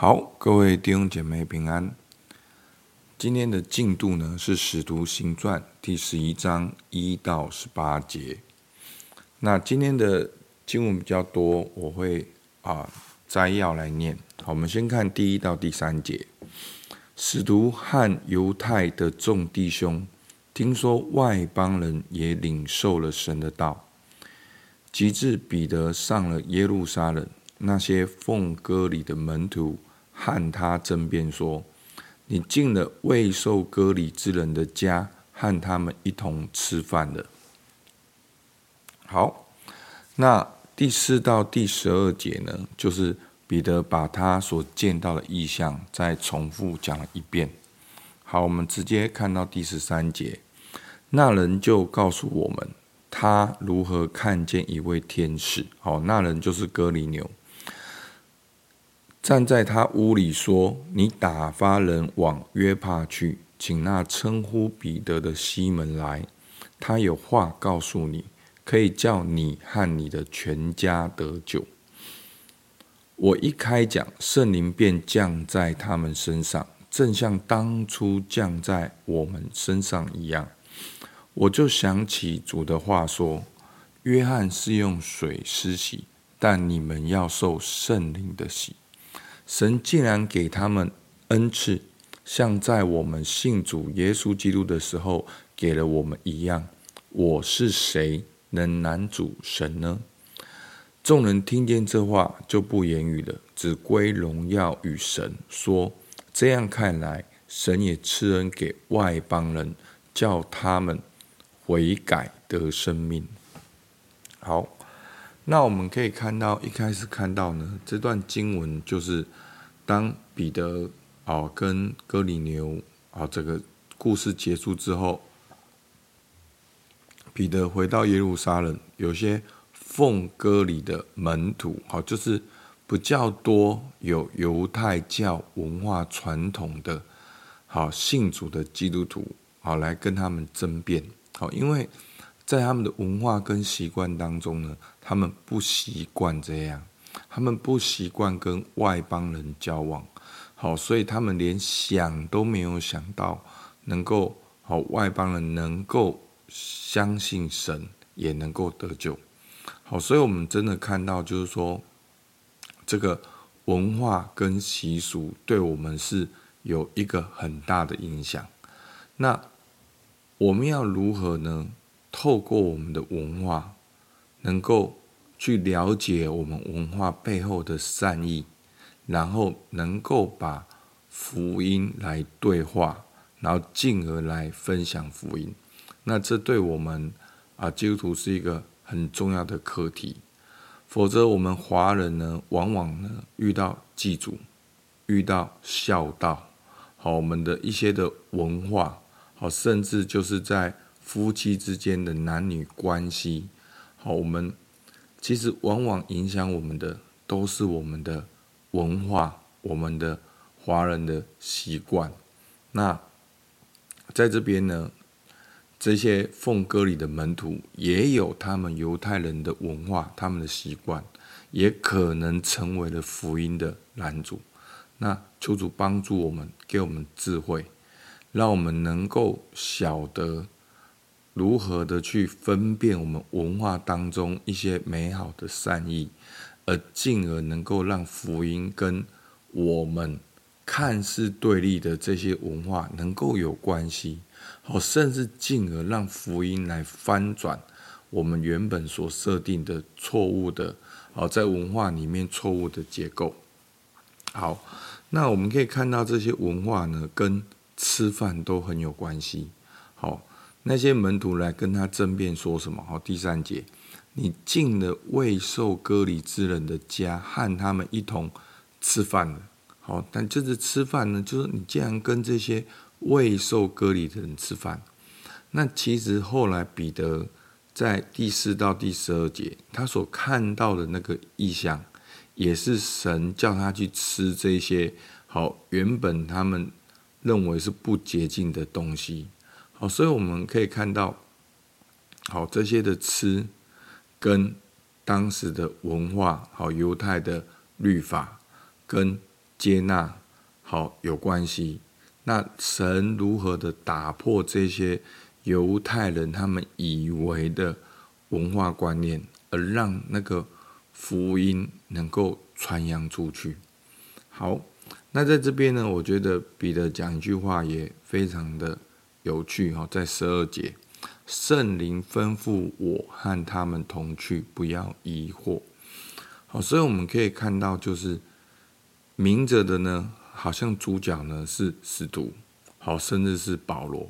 好，各位弟兄姐妹平安。今天的进度呢是《使徒行传》第十一章一到十八节。那今天的经文比较多，我会啊摘要来念。好，我们先看第一到第三节。使徒和犹太的众弟兄听说外邦人也领受了神的道，及至彼得上了耶路撒冷，那些奉割礼的门徒。和他争辩说：“你进了未受割礼之人的家，和他们一同吃饭了。”好，那第四到第十二节呢，就是彼得把他所见到的异象再重复讲了一遍。好，我们直接看到第十三节，那人就告诉我们，他如何看见一位天使。好，那人就是哥尼流。站在他屋里说：“你打发人往约帕去，请那称呼彼得的西门来，他有话告诉你，可以叫你和你的全家得救。”我一开讲，圣灵便降在他们身上，正像当初降在我们身上一样。我就想起主的话说：“约翰是用水施洗，但你们要受圣灵的洗。”神竟然给他们恩赐，像在我们信主耶稣基督的时候给了我们一样。我是谁能拦阻神呢？众人听见这话就不言语了，只归荣耀与神，说：这样看来，神也赐恩给外邦人，叫他们悔改得生命。好。那我们可以看到，一开始看到呢，这段经文就是当彼得啊跟哥尼流啊这个故事结束之后，彼得回到耶路撒冷，有些奉割礼的门徒，好，就是比较多有犹太教文化传统的，好信主的基督徒，好来跟他们争辩，好，因为。在他们的文化跟习惯当中呢，他们不习惯这样，他们不习惯跟外邦人交往，好，所以他们连想都没有想到能够好外邦人能够相信神，也能够得救，好，所以我们真的看到就是说，这个文化跟习俗对我们是有一个很大的影响。那我们要如何呢？透过我们的文化，能够去了解我们文化背后的善意，然后能够把福音来对话，然后进而来分享福音。那这对我们啊基督徒是一个很重要的课题。否则，我们华人呢，往往呢遇到祭祖，遇到孝道，好，我们的一些的文化，好，甚至就是在。夫妻之间的男女关系，好，我们其实往往影响我们的都是我们的文化，我们的华人的习惯。那在这边呢，这些奉割礼的门徒也有他们犹太人的文化，他们的习惯，也可能成为了福音的拦阻。那求主帮助我们，给我们智慧，让我们能够晓得。如何的去分辨我们文化当中一些美好的善意，而进而能够让福音跟我们看似对立的这些文化能够有关系，好，甚至进而让福音来翻转我们原本所设定的错误的，好，在文化里面错误的结构。好，那我们可以看到这些文化呢，跟吃饭都很有关系。那些门徒来跟他争辩，说什么？好，第三节，你进了未受割礼之人的家，和他们一同吃饭了。好，但这次吃饭呢，就是你既然跟这些未受割礼的人吃饭，那其实后来彼得在第四到第十二节，他所看到的那个异象，也是神叫他去吃这些好原本他们认为是不洁净的东西。好，所以我们可以看到，好，这些的吃跟当时的文化，好，犹太的律法跟接纳，好有关系。那神如何的打破这些犹太人他们以为的文化观念，而让那个福音能够传扬出去？好，那在这边呢，我觉得彼得讲一句话也非常的有趣哈，在十二节，圣灵吩咐我和他们同去，不要疑惑。好，所以我们可以看到，就是明着的呢。好像主角呢是使徒，好，甚至是保罗，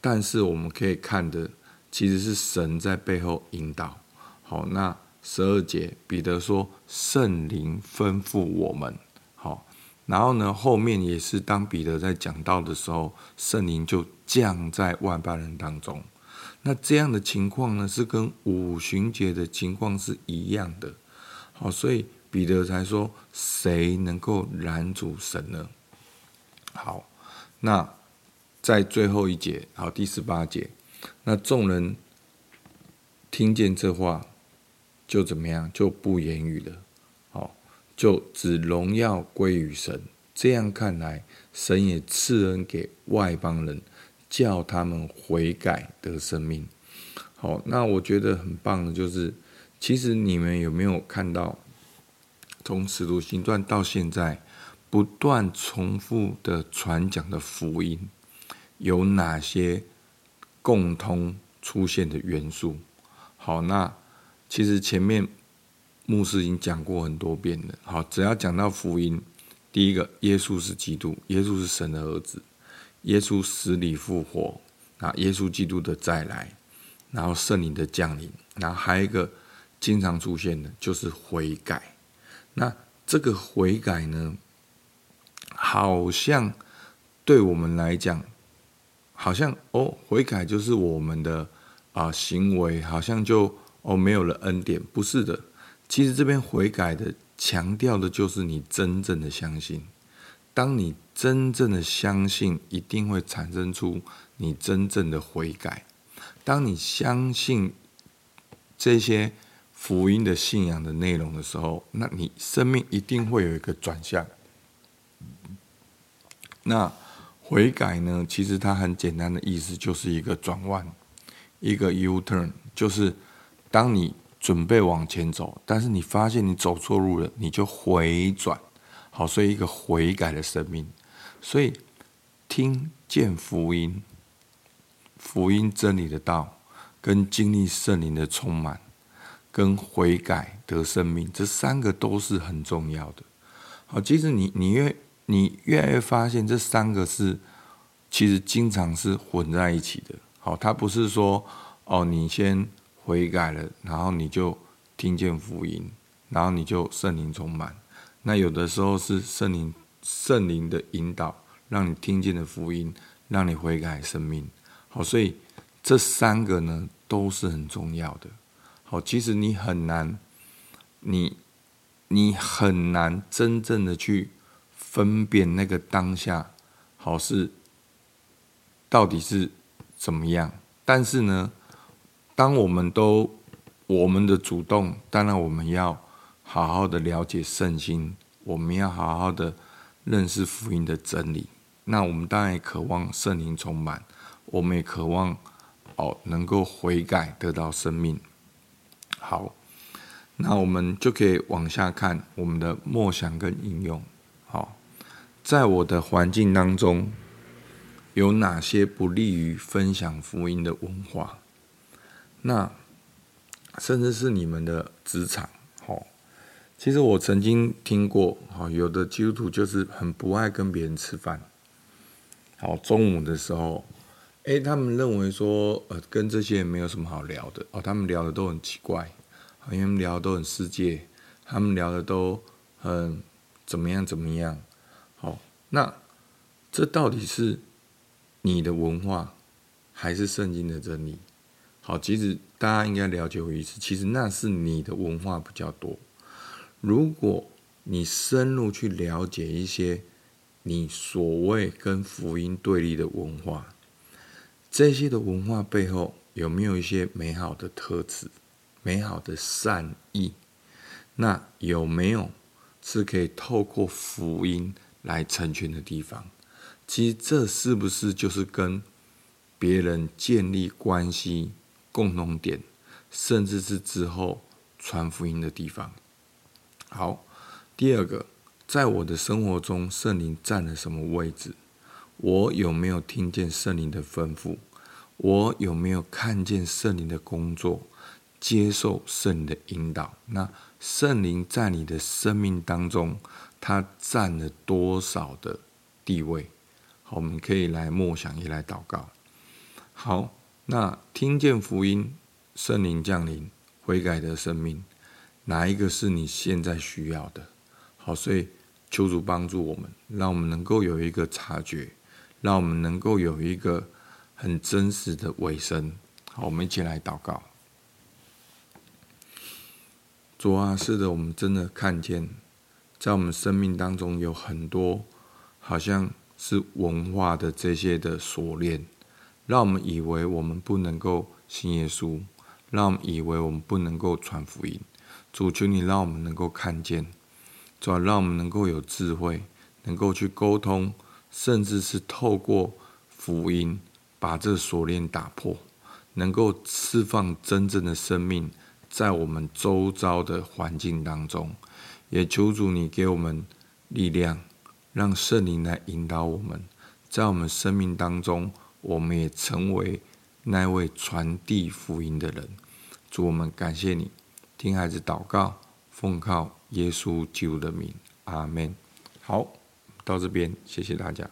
但是我们可以看的其实是神在背后引导。好，那十二节彼得说圣灵吩咐我们，然后呢后面也是当彼得在讲到的时候，圣灵就降在外邦人当中。那这样的情况呢是跟五旬节的情况是一样的。好，所以。彼得才说：“谁能够拦阻神呢？”好，那在最后一节，好，第十八节，那众人听见这话，就怎么样？就不言语了。就只荣耀归于神。这样看来，神也赐恩给外邦人，叫他们悔改得生命。好，那我觉得很棒的，就是其实你们有没有看到？从《使徒行传》到现在，不断重复的传讲的福音，有哪些共通出现的元素？好，那其实前面牧师已经讲过很多遍了。好，只要讲到福音，第一个，耶稣是基督，耶稣是神的儿子，耶稣死里复活，啊，耶稣基督的再来，然后圣灵的降临，然后还有一个经常出现的，就是悔改。那这个悔改呢，好像对我们来讲，好像哦，悔改就是我们的啊、行为，好像就哦没有了恩典，不是的。其实这边悔改的强调的就是你真正的相信。当你真正的相信，一定会产生出你真正的悔改。当你相信这些。福音的信仰的内容的时候，那你生命一定会有一个转向。那悔改呢？其实它很简单的意思就是一个转弯，一个 U turn，就是当你准备往前走，但是你发现你走错路了，你就回转。好，所以一个悔改的生命。所以听见福音、福音真理的道，跟经历圣灵的充满。跟悔改得生命，这三个都是很重要的。好，其实你你越你越来越发现，这三个是其实经常是混在一起的。好，它不是说哦，你先悔改了，然后你就听见福音，然后你就圣灵充满。那有的时候是圣灵圣灵的引导，让你听见的福音，让你悔改生命。好，所以这三个呢都是很重要的。好，其实你很难，你你很难真正的去分辨那个当下，好是到底是怎么样。但是呢，当我们都我们的主动，当然我们要好好的了解圣经，我们要好好的认识福音的真理。那我们当然也渴望圣灵充满，我们也渴望哦能够悔改，得到生命。好，那我们就可以往下看我们的默想跟应用。好，在我的环境当中，有哪些不利于分享福音的文化？那甚至是你们的职场。好，其实我曾经听过，好，有的基督徒就是很不爱跟别人吃饭。好，中午的时候。诶，他们认为说，呃，跟这些人没有什么好聊的哦。他们聊的都很奇怪，因为他们聊的都很世界，他们聊的都很怎么样怎么样。好，那这到底是你的文化，还是圣经的真理？好，其实大家应该了解我意思。其实那是你的文化比较多。如果你深入去了解一些你所谓跟福音对立的文化，这些的文化背后有没有一些美好的特质、美好的善意？那有没有是可以透过福音来成全的地方。其实这是不是就是跟别人建立关系共同点，甚至是之后传福音的地方？好，第二个，在我的生活中，圣灵占了什么位置？我有没有听见圣灵的吩咐？我有没有看见圣灵的工作？接受圣灵的引导？那圣灵在你的生命当中，他占了多少的地位？好，我们可以来默想，也来祷告。好，那听见福音，圣灵降临，悔改的生命，哪一个是你现在需要的？好，所以求主帮助我们，让我们能够有一个察觉，让我们能够有一个很真实的尾声。好，我们一起来祷告。主啊，是的，我们真的看见，在我们生命当中有很多，好像。是文化的这些的锁链，让我们以为我们不能够信耶稣，让我们以为我们不能够传福音。主求你让我们能够看见，主要让我们能够有智慧，能够去沟通，甚至是透过福音把这锁链打破，能够释放真正的生命在我们周遭的环境当中。也求主你给我们力量。让圣灵来引导我们，在我们生命当中，我们也成为那位传递福音的人。主，我们感谢你，听孩子祷告，奉靠耶稣基督的名，阿门。好，到这边，谢谢大家。